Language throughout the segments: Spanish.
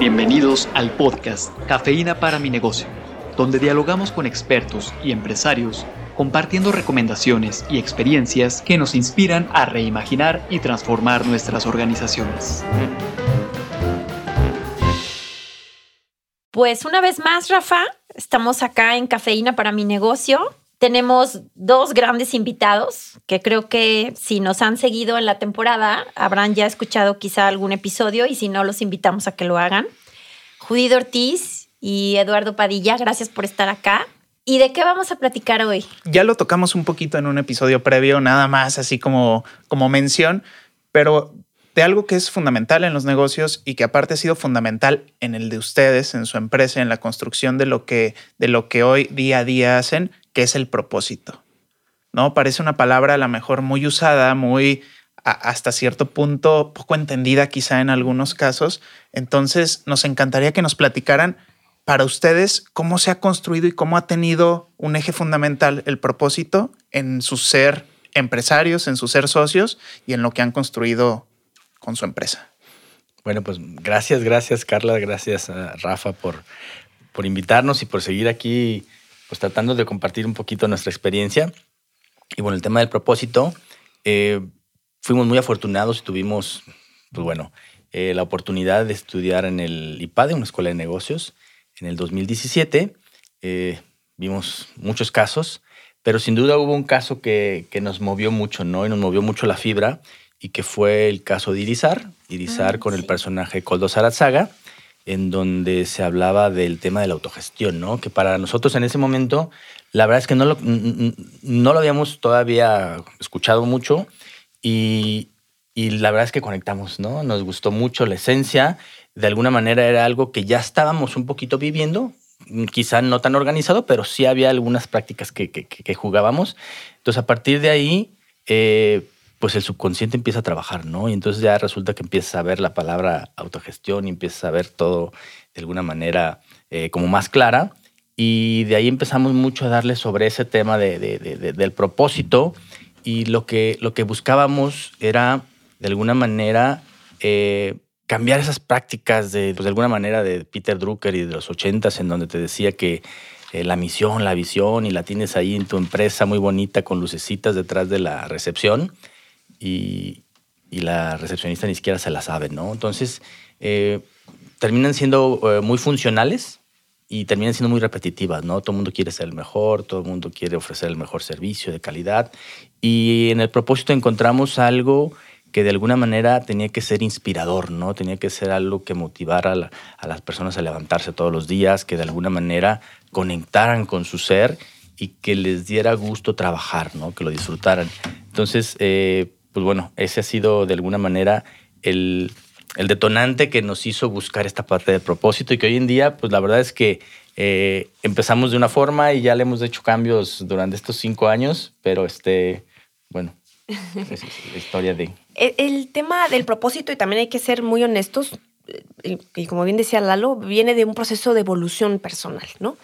Bienvenidos al podcast Cafeína para mi negocio, donde dialogamos con expertos y empresarios compartiendo recomendaciones y experiencias que nos inspiran a reimaginar y transformar nuestras organizaciones. Pues una vez más, Rafa, estamos acá en Cafeína para mi negocio. Tenemos dos grandes invitados que creo que si nos han seguido en la temporada habrán ya escuchado quizá algún episodio y si no los invitamos a que lo hagan. Judith Ortiz y Eduardo Padilla, gracias por estar acá. ¿Y de qué vamos a platicar hoy? Ya lo tocamos un poquito en un episodio previo, nada más así como, como mención, pero de algo que es fundamental en los negocios y que aparte ha sido fundamental en el de ustedes, en su empresa, en la construcción de lo que, de lo que hoy día a día hacen, que es el propósito. ¿No? Parece una palabra a lo mejor muy usada, muy hasta cierto punto poco entendida quizá en algunos casos. Entonces, nos encantaría que nos platicaran para ustedes cómo se ha construido y cómo ha tenido un eje fundamental el propósito en su ser empresarios, en su ser socios y en lo que han construido con su empresa. Bueno, pues gracias, gracias Carla, gracias a Rafa por, por invitarnos y por seguir aquí, pues tratando de compartir un poquito nuestra experiencia. Y bueno, el tema del propósito, eh, fuimos muy afortunados y tuvimos, pues bueno, eh, la oportunidad de estudiar en el IPADE, una escuela de negocios, en el 2017. Eh, vimos muchos casos, pero sin duda hubo un caso que, que, nos movió mucho, ¿no? Y nos movió mucho la fibra, y que fue el caso de Irizar, Irizar ah, con el personaje Coldo Sarazaga, en donde se hablaba del tema de la autogestión, ¿no? Que para nosotros en ese momento, la verdad es que no lo, no lo habíamos todavía escuchado mucho y, y la verdad es que conectamos, ¿no? Nos gustó mucho la esencia. De alguna manera era algo que ya estábamos un poquito viviendo, quizá no tan organizado, pero sí había algunas prácticas que, que, jugábamos. Entonces, a partir de ahí, eh, pues el subconsciente empieza a trabajar, ¿no? Y entonces ya resulta que empiezas a ver la palabra autogestión y empiezas a ver todo de alguna manera eh, como más clara. Y de ahí empezamos mucho a darle sobre ese tema de, del propósito y lo que, lo que buscábamos era, de alguna manera, eh, cambiar esas prácticas de, pues, de alguna manera, de Peter Drucker y de los ochentas, en donde te decía que eh, la misión, la visión, y la tienes ahí en tu empresa muy bonita con lucecitas detrás de la recepción, y, y la recepcionista ni siquiera se la sabe, ¿no? Entonces, eh, terminan siendo eh, muy funcionales, y terminan siendo muy repetitivas, ¿no? Todo el mundo quiere ser el mejor, todo el mundo quiere ofrecer el mejor servicio de calidad y en el propósito encontramos algo que de alguna manera tenía que ser inspirador, ¿no? Tenía que ser algo que motivara a, las personas a levantarse todos los días, que de alguna manera conectaran con su ser y que les diera gusto trabajar, ¿no? Que lo disfrutaran. Entonces, eh, pues bueno, ese ha sido de alguna manera el, el detonante que nos hizo buscar esta parte de propósito y que hoy en día, pues la verdad es que eh, empezamos de una forma y ya le hemos hecho cambios durante estos cinco años, pero este, bueno, es la historia de... El, el, tema del propósito, y también hay que ser muy honestos, eh, y como bien decía Lalo, viene de un proceso de evolución personal, ¿no?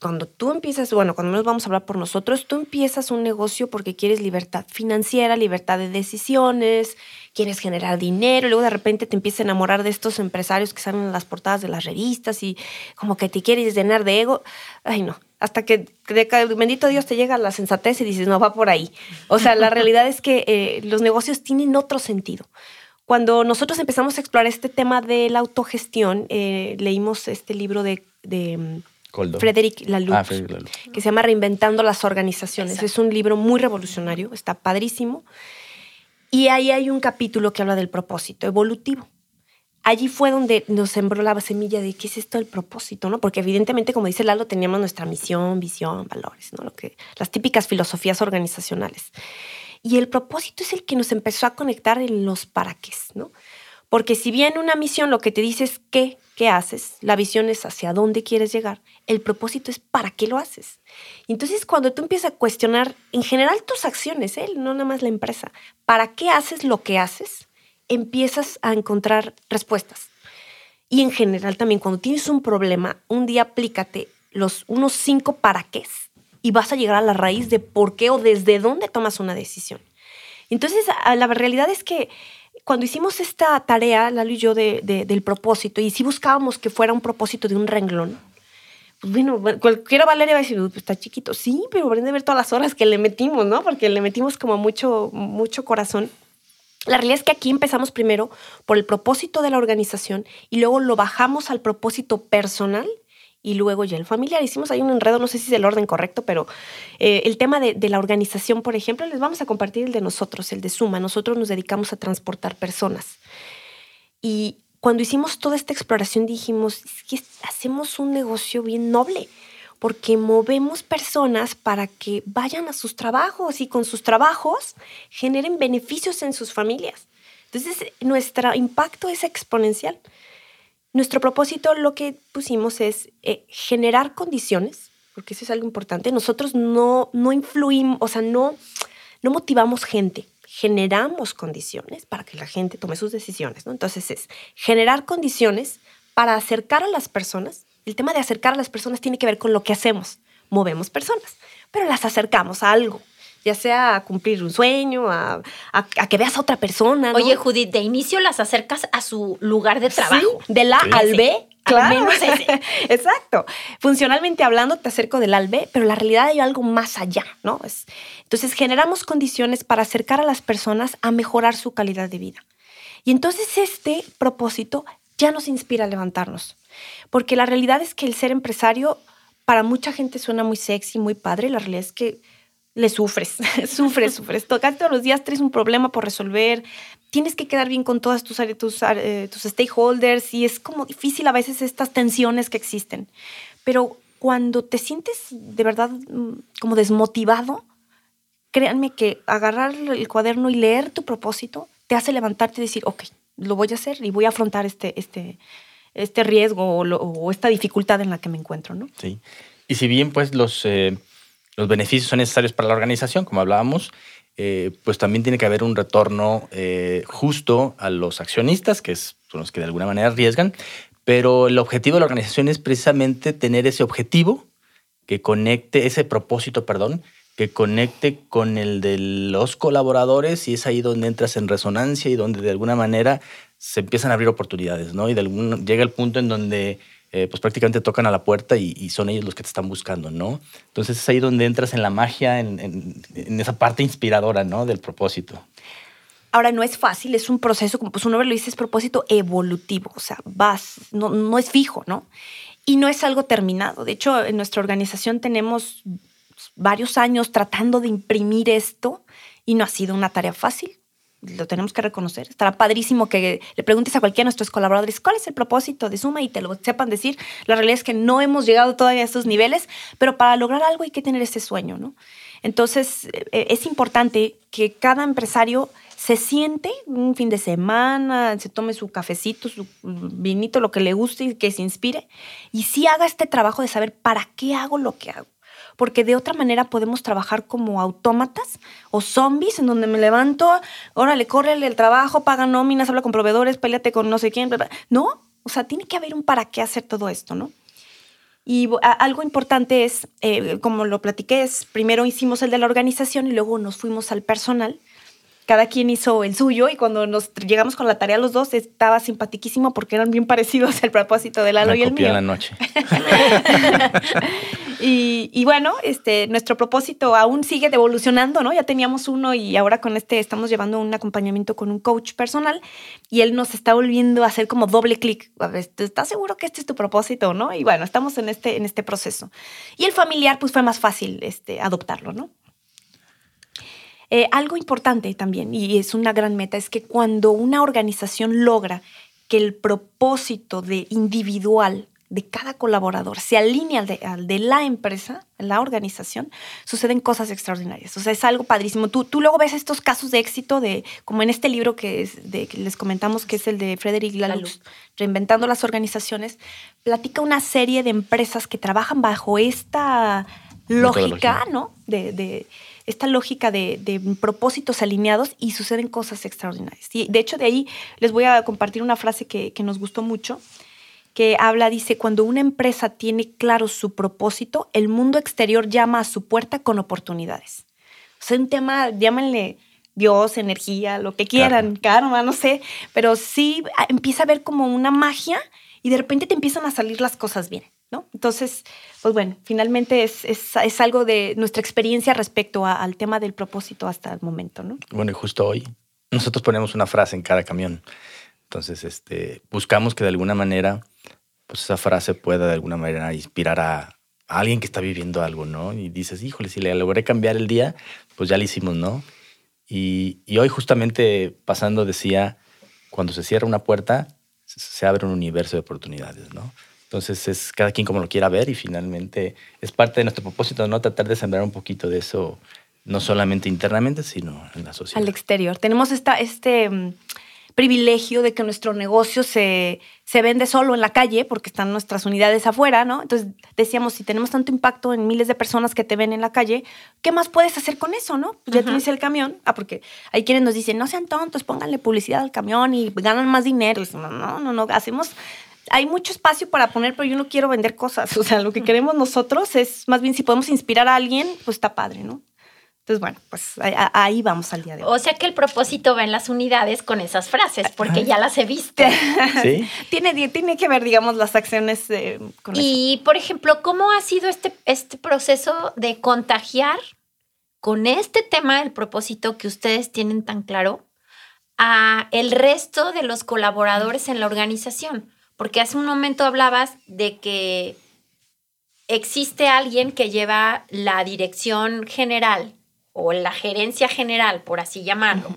Cuando tú empiezas, bueno, cuando nos vamos a hablar por nosotros, tú empiezas un negocio porque quieres libertad financiera, libertad de decisiones, quieres generar dinero, y luego de repente te empiezas a enamorar de estos empresarios que salen en las portadas de las revistas y como que te quieres llenar de ego. Ay, no. Hasta que, bendito Dios, te llega la sensatez y dices, no, va por ahí. O sea, la realidad es que eh, los negocios tienen otro sentido. Cuando nosotros empezamos a explorar este tema de la autogestión, eh, leímos este libro de, de Frederick Laloux, ah, que se llama Reinventando las Organizaciones. Es un libro muy revolucionario, está padrísimo. Y ahí hay un capítulo que habla del propósito evolutivo. Allí fue donde nos sembró la semilla de qué es esto del propósito, ¿no? Porque evidentemente, como dice Lalo, teníamos nuestra misión, visión, valores, ¿no? Lo que, las típicas filosofías organizacionales. Y el propósito es el que nos empezó a conectar en los para qué, ¿no? Porque si bien una misión lo que te dice es qué, qué haces, la visión es hacia dónde quieres llegar, el propósito es para qué lo haces. Entonces, cuando tú empiezas a cuestionar en general tus acciones, ¿eh? no nada más la empresa, ¿para qué haces lo que haces? Empiezas a encontrar respuestas. Y en general también, cuando tienes un problema, un día aplícate los unos cinco para qué y vas a llegar a la raíz de por qué o desde dónde tomas una decisión. Entonces, la realidad es que cuando hicimos esta tarea, Lalo y yo, de, del propósito, y si buscábamos que fuera un propósito de un renglón, pues bueno, cualquiera Valeria va a decir, pues está chiquito. Sí, pero de ver todas las horas que le metimos, ¿no? Porque le metimos como mucho, mucho corazón. La realidad es que aquí empezamos primero por el propósito de la organización y luego lo bajamos al propósito personal y luego ya el familiar. Hicimos ahí un enredo, no sé si es el orden correcto, pero eh, el tema de, de, la organización, por ejemplo, les vamos a compartir el de nosotros, el de Suma. Nosotros nos dedicamos a transportar personas. Y cuando hicimos toda esta exploración dijimos, es que hacemos un negocio bien noble, porque movemos personas para que vayan a sus trabajos y con sus trabajos generen beneficios en sus familias. Entonces, nuestro impacto es exponencial. Nuestro propósito lo que pusimos es eh, generar condiciones, porque eso es algo importante. Nosotros no, no influimos, o sea, no, no motivamos gente, generamos condiciones para que la gente tome sus decisiones. ¿no? Entonces es generar condiciones para acercar a las personas. El tema de acercar a las personas tiene que ver con lo que hacemos. Movemos personas, pero las acercamos a algo ya sea a cumplir un sueño, a, que veas a otra persona. Oye, Judith, de inicio las acercas a su lugar de trabajo. de la al B. Claro. Exacto. Funcionalmente hablando, te acerco del al B, pero la realidad hay algo más allá, ¿no? entonces, generamos condiciones para acercar a las personas a mejorar su calidad de vida. Y entonces este propósito ya nos inspira a levantarnos, porque la realidad es que el ser empresario para mucha gente suena muy sexy, muy padre, la realidad es que le sufres, sufres, sufres. Tocar todos los días tienes un problema por resolver, tienes que quedar bien con todos tus, tus, eh, tus stakeholders y es como difícil a veces estas tensiones que existen. Pero cuando te sientes de verdad mm, como desmotivado, créanme que agarrar el cuaderno y leer tu propósito te hace levantarte y decir, ok, lo voy a hacer y voy a afrontar este, este, este riesgo o, esta dificultad en la que me encuentro, ¿no? Sí. Y si bien pues los... Eh, los beneficios son necesarios para la organización, como hablábamos, eh, pues también tiene que haber un retorno eh, justo a los accionistas, que son los que de alguna manera arriesgan, pero el objetivo de la organización es precisamente tener ese objetivo que conecte, ese propósito, perdón, que conecte con el de los colaboradores y es ahí donde entras en resonancia y donde de alguna manera se empiezan a abrir oportunidades, ¿no? Y de algún, llega el punto en donde eh, pues prácticamente tocan a la puerta y, son ellos los que te están buscando, ¿no? Entonces es ahí donde entras en la magia, en, esa parte inspiradora, ¿no? Del propósito. Ahora, no es fácil, es un proceso, como pues nombre lo dice, es propósito evolutivo, o sea, vas, no, no es fijo, ¿no? Y no es algo terminado. De hecho, en nuestra organización tenemos varios años tratando de imprimir esto y no ha sido una tarea fácil lo tenemos que reconocer. Estará padrísimo que le preguntes a cualquiera de nuestros colaboradores cuál es el propósito de Suma y te lo sepan decir. La realidad es que no hemos llegado todavía a esos niveles, pero para lograr algo hay que tener ese sueño, ¿no? Entonces, eh, es importante que cada empresario se siente un fin de semana, se tome su cafecito, su vinito, lo que le guste y que se inspire, y sí haga este trabajo de saber para qué hago lo que hago porque de otra manera podemos trabajar como autómatas o zombies en donde me levanto, órale, corre el trabajo, paga nóminas, habla con proveedores, peleate con no sé quién. No, o sea, tiene que haber un para qué hacer todo esto, ¿no? Y algo importante es, eh, como lo platiqué, es primero hicimos el de la organización y luego nos fuimos al personal cada quien hizo el suyo y cuando nos llegamos con la tarea los dos estaba simpatiquísimo porque eran bien parecidos al propósito de Lalo y el mío. la noche. y, bueno, este, nuestro propósito aún sigue evolucionando, ¿no? Ya teníamos uno y ahora con este estamos llevando un acompañamiento con un coach personal y él nos está volviendo a hacer como doble clic. ¿Estás seguro que este es tu propósito, no? Y bueno, estamos en este, en este proceso. Y el familiar, pues fue más fácil este, adoptarlo, ¿no? Eh, algo importante también, y es una gran meta, es que cuando una organización logra que el propósito de individual de cada colaborador se alinea al de, la empresa, la organización, suceden cosas extraordinarias. O sea, es algo padrísimo. Tú, tú luego ves estos casos de éxito, de, como en este libro que, es de, que les comentamos, que es el de Frederick Laloux, Reinventando las Organizaciones, platica una serie de empresas que trabajan bajo esta lógica, ¿no? de esta lógica de, propósitos alineados y suceden cosas extraordinarias. Y de hecho, de ahí les voy a compartir una frase que, nos gustó mucho, que habla, dice, cuando una empresa tiene claro su propósito, el mundo exterior llama a su puerta con oportunidades. O sea, un tema, llámenle Dios, energía, lo que quieran, karma, no sé, pero sí empieza a ver como una magia y de repente te empiezan a salir las cosas bien, ¿no? Entonces, pues bueno, finalmente es, es, es algo de nuestra experiencia respecto a- al tema del propósito hasta el momento, ¿no? Bueno, y justo hoy nosotros ponemos una frase en cada camión. Entonces, este, buscamos que de alguna manera, pues esa frase pueda de alguna manera inspirar a, a alguien que está viviendo algo, ¿no? Y dices, híjole, si le logré cambiar el día, pues ya lo hicimos, ¿no? Y, y hoy justamente pasando decía, cuando se cierra una puerta, se- abre un universo de oportunidades, ¿no? Entonces es cada quien como lo quiera ver y finalmente es parte de nuestro propósito, ¿no? Tratar de sembrar un poquito de eso, no solamente internamente, sino en la sociedad. Al exterior. Tenemos esta, este mm, privilegio de que nuestro negocio se, se vende solo en la calle porque están nuestras unidades afuera, ¿no? Entonces decíamos, si tenemos tanto impacto en miles de personas que te ven en la calle, ¿qué más puedes hacer con eso, no? Pues ya Ajá. tienes el camión. Ah, porque hay quienes nos dicen, no sean tontos, pónganle publicidad al camión y ganan más dinero. Y decimos, no, no, no, hacemos... Hay mucho espacio para poner, pero yo no quiero vender cosas. O sea, lo que queremos nosotros es, más bien, si podemos inspirar a alguien, pues está padre, ¿no? Entonces, bueno, pues ahí, ahí vamos al día de hoy. O sea que el propósito va en las unidades con esas frases, porque ya las he visto. ¿Sí? tiene, tiene que ver, digamos, las acciones eh, con eso. Y, por ejemplo, ¿cómo ha sido este, este proceso de contagiar con este tema del propósito que ustedes tienen tan claro a el resto de los colaboradores en la organización? Porque hace un momento hablabas de que existe alguien que lleva la dirección general o la gerencia general, por así llamarlo,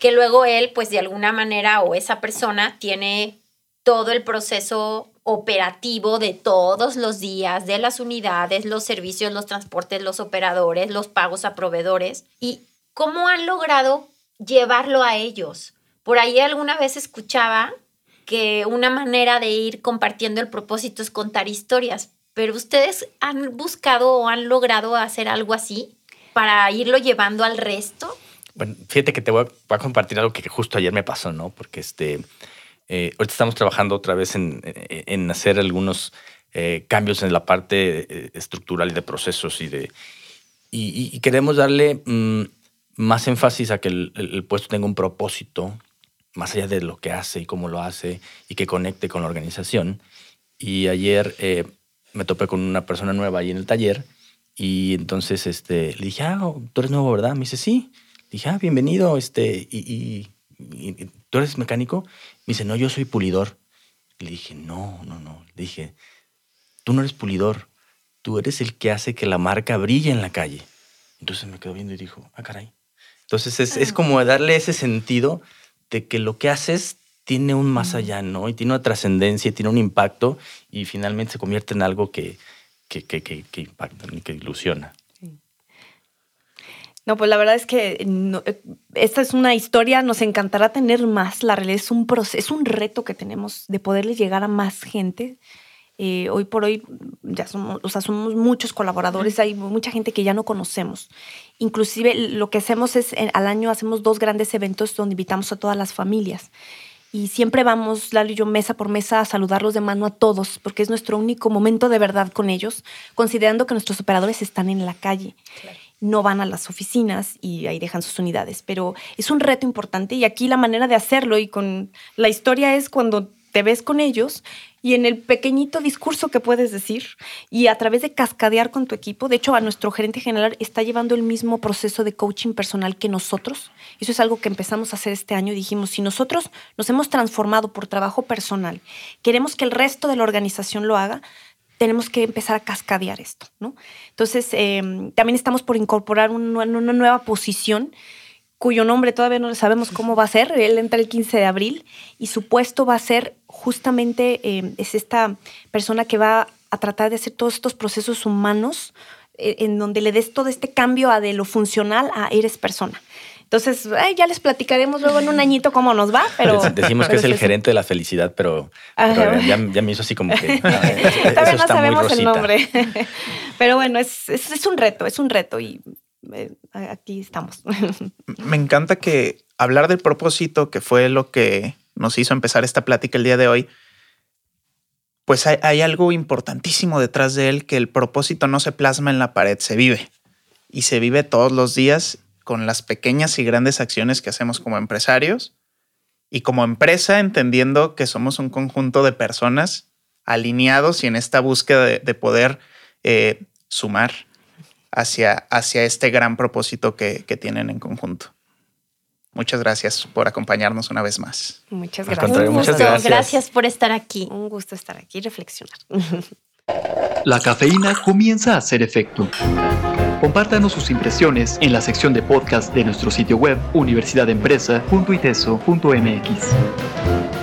que luego él, pues de alguna manera, o esa persona tiene todo el proceso operativo de todos los días, de las unidades, los servicios, los transportes, los operadores, los pagos a proveedores. ¿Y cómo han logrado llevarlo a ellos? Por ahí alguna vez escuchaba que una manera de ir compartiendo el propósito es contar historias, pero ustedes han buscado o han logrado hacer algo así para irlo llevando al resto. Bueno, fíjate que te voy a, voy a compartir algo que justo ayer me pasó, ¿no? Porque este, eh, ahorita estamos trabajando otra vez en, en hacer algunos eh, cambios en la parte eh, estructural de procesos y de y, y- queremos darle mm, más énfasis a que el- el puesto tenga un propósito más allá de lo que hace y cómo lo hace y que conecte con la organización. Y ayer eh, me topé con una persona nueva ahí en el taller y entonces este, le dije, ah, tú eres nuevo, ¿verdad? Me dice, sí. Le dije, ah, bienvenido, este, y, y- y- ¿tú eres mecánico? Me dice, no, yo soy pulidor. Le dije, no, no, no. Le dije, tú no eres pulidor, tú eres el que hace que la marca brille en la calle. Entonces me quedó viendo y dijo, ah, caray. Entonces es, es como darle ese sentido de que lo que haces tiene un más allá, ¿no? Y tiene una trascendencia, tiene un impacto y finalmente se convierte en algo que, que, que, que, que impacta, ¿no? que ilusiona. No, pues la verdad es que eh, esta es una historia, nos encantará tener más. La realidad es un proceso, es un reto que tenemos de poderle llegar a más gente. Eh, hoy por hoy ya somos, o sea, somos muchos colaboradores, hay mucha gente que ya no conocemos. Inclusive lo que hacemos es, al año hacemos dos grandes eventos donde invitamos a todas las familias. Y siempre vamos, Lalo y yo, mesa por mesa, a saludarlos de mano a todos, porque es nuestro único momento de verdad con ellos, considerando que nuestros operadores están en la calle no van a las oficinas y ahí dejan sus unidades. Pero es un reto importante y aquí la manera de hacerlo y con la historia es cuando te ves con ellos y en el pequeñito discurso que puedes decir y a través de cascadear con tu equipo. De hecho, a nuestro gerente general está llevando el mismo proceso de coaching personal que nosotros. Eso es algo que empezamos a hacer este año. Dijimos, si nosotros nos hemos transformado por trabajo personal, queremos que el resto de la organización lo haga, tenemos que empezar a cascadear esto, ¿no? Entonces, eh, también estamos por incorporar un- una nueva posición cuyo nombre todavía no sabemos cómo va a ser. Él entra el 15 de abril y su puesto va a ser justamente, eh, es esta persona que va a tratar de hacer todos estos procesos humanos eh, en donde le des todo este cambio a de lo funcional a eres persona. Entonces, ay, ya les platicaremos luego en un añito cómo nos va, pero... Dec- Decimos que pero es el eso. gerente de la felicidad, pero, pero ya, ya me hizo así como que... ah, eso Todavía no sabemos el nombre. Pero bueno, es, es, es un reto, es un reto y eh, aquí estamos. Me encanta que hablar del propósito, que fue lo que nos hizo empezar esta plática el día de hoy, pues hay, algo importantísimo detrás de él, que el propósito no se plasma en la pared, se vive. Y se vive todos los días. con las pequeñas y grandes acciones que hacemos como empresarios y como empresa entendiendo que somos un conjunto de personas alineados y en esta búsqueda de, poder eh, sumar hacia, hacia este gran propósito que, tienen en conjunto. Muchas gracias por acompañarnos una vez más. Muchas gracias. muchas gracias. Gracias por estar aquí. Un gusto estar aquí y reflexionar. La cafeína comienza a hacer efecto. Compártanos sus impresiones en la sección de podcast de nuestro sitio web universidadempresa.iteso.mx.